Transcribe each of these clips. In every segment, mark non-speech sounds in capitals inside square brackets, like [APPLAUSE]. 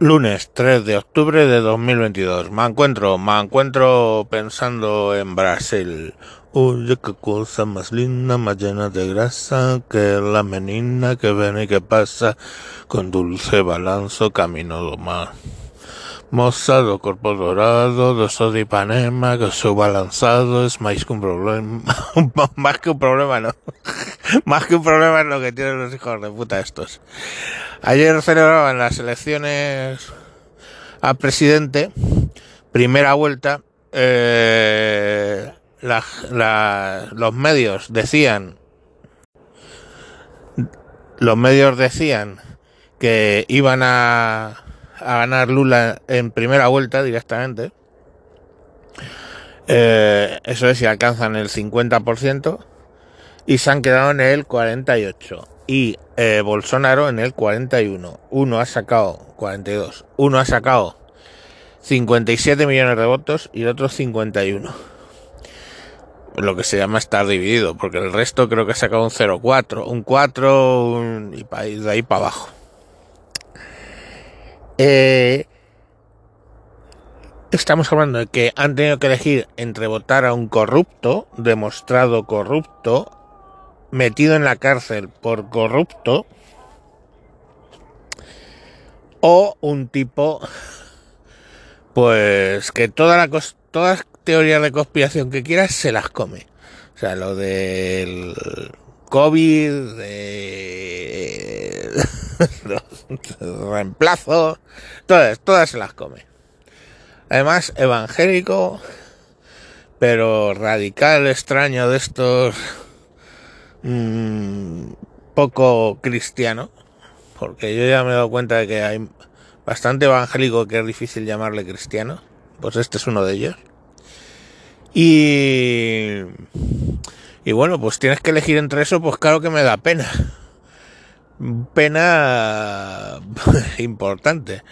Lunes 3 de octubre de 2022. Me encuentro, me encuentro pensando en Brasil. Oye, qué cosa más linda, más llena de grasa que la menina que viene y que pasa con dulce balanzo camino do mar. Moza do corpo dorado, do sol de que su balanzado es más que un problema. [LAUGHS] más que un problema, no. Más que un problema es lo que tienen los hijos de puta estos. Ayer celebraban las elecciones a presidente, primera vuelta. Eh, los medios decían, los medios decían que iban a, a ganar Lula en primera vuelta directamente. Eh, eso es si alcanzan el 50% y se han quedado en el 48 y eh, Bolsonaro en el 41. Uno ha sacado 42. Uno ha sacado 57 millones de votos y el otro 51. Lo que se llama estar dividido, porque el resto creo que ha sacado un 0,4, un 4 un, y de ahí para abajo. Eh, estamos hablando de que han tenido que elegir entre votar a un corrupto, demostrado corrupto, metido en la cárcel por corrupto o un tipo pues que toda la todas teorías de conspiración que quieras se las come. O sea, lo del COVID, de [LAUGHS] los reemplazos, todas, todas se las come. Además, evangélico, pero radical, extraño de estos mmm, poco cristiano, porque yo ya me he dado cuenta de que hay bastante evangélico que es difícil llamarle cristiano, pues este es uno de ellos. Y, y bueno, pues tienes que elegir entre eso, pues claro que me da pena. Pena [LAUGHS] importante,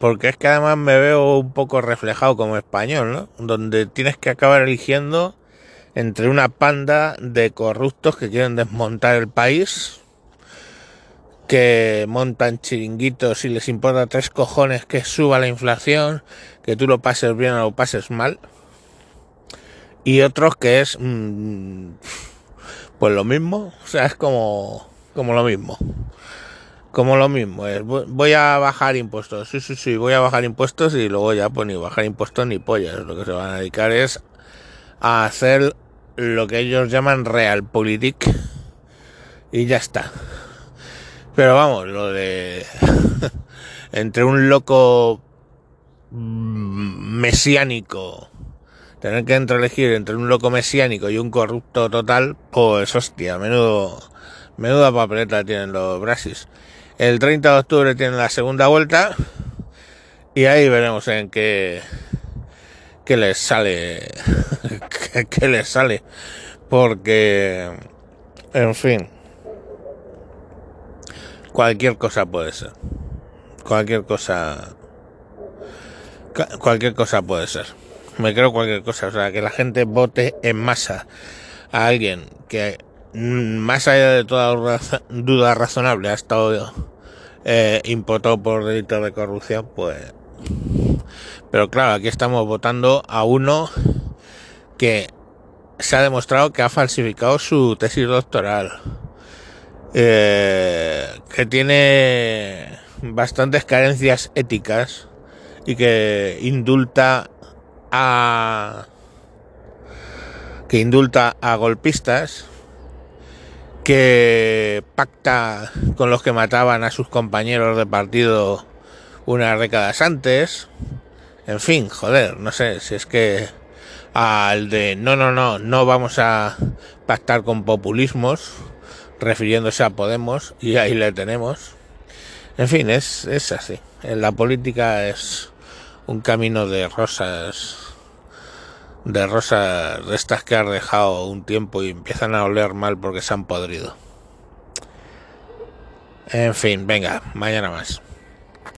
porque es que además me veo un poco reflejado como español, ¿no? Donde tienes que acabar eligiendo entre una panda de corruptos que quieren desmontar el país, que montan chiringuitos y les importa tres cojones que suba la inflación, que tú lo pases bien o lo pases mal, y otros que es mmm, pues lo mismo, o sea, es como, como lo mismo. Como lo mismo, es, voy a bajar impuestos, sí, sí, sí, voy a bajar impuestos y luego ya pues ni bajar impuestos ni pollas, lo que se van a dedicar es a hacer lo que ellos llaman realpolitik y ya está. Pero vamos, lo de [LAUGHS] entre un loco mesiánico, tener que entre elegir entre un loco mesiánico y un corrupto total, pues hostia, menudo, menuda papeleta tienen los Brasis. El 30 de octubre tienen la segunda vuelta y ahí veremos en qué, qué les sale [LAUGHS] que, le sale. Porque, en fin, cualquier cosa puede ser. Cualquier cosa. Cualquier cosa puede ser. Me creo cualquier cosa. O sea, que la gente vote en masa a alguien que, más allá de toda duda razonable, ha estado eh, imputado por delitos de corrupción, pues. Pero claro, aquí estamos votando a uno que se ha demostrado que ha falsificado su tesis doctoral, eh, que tiene bastantes carencias éticas y que indulta a que indulta a golpistas, que pacta con los que mataban a sus compañeros de partido unas décadas antes. En fin, joder, no sé si es que al de no, no, no, no vamos a pactar con populismos, refiriéndose a Podemos, y ahí le tenemos. En fin, es, es así. La política es un camino de rosas, de rosas de estas que has dejado un tiempo y empiezan a oler mal porque se han podrido. En fin, venga, mañana más.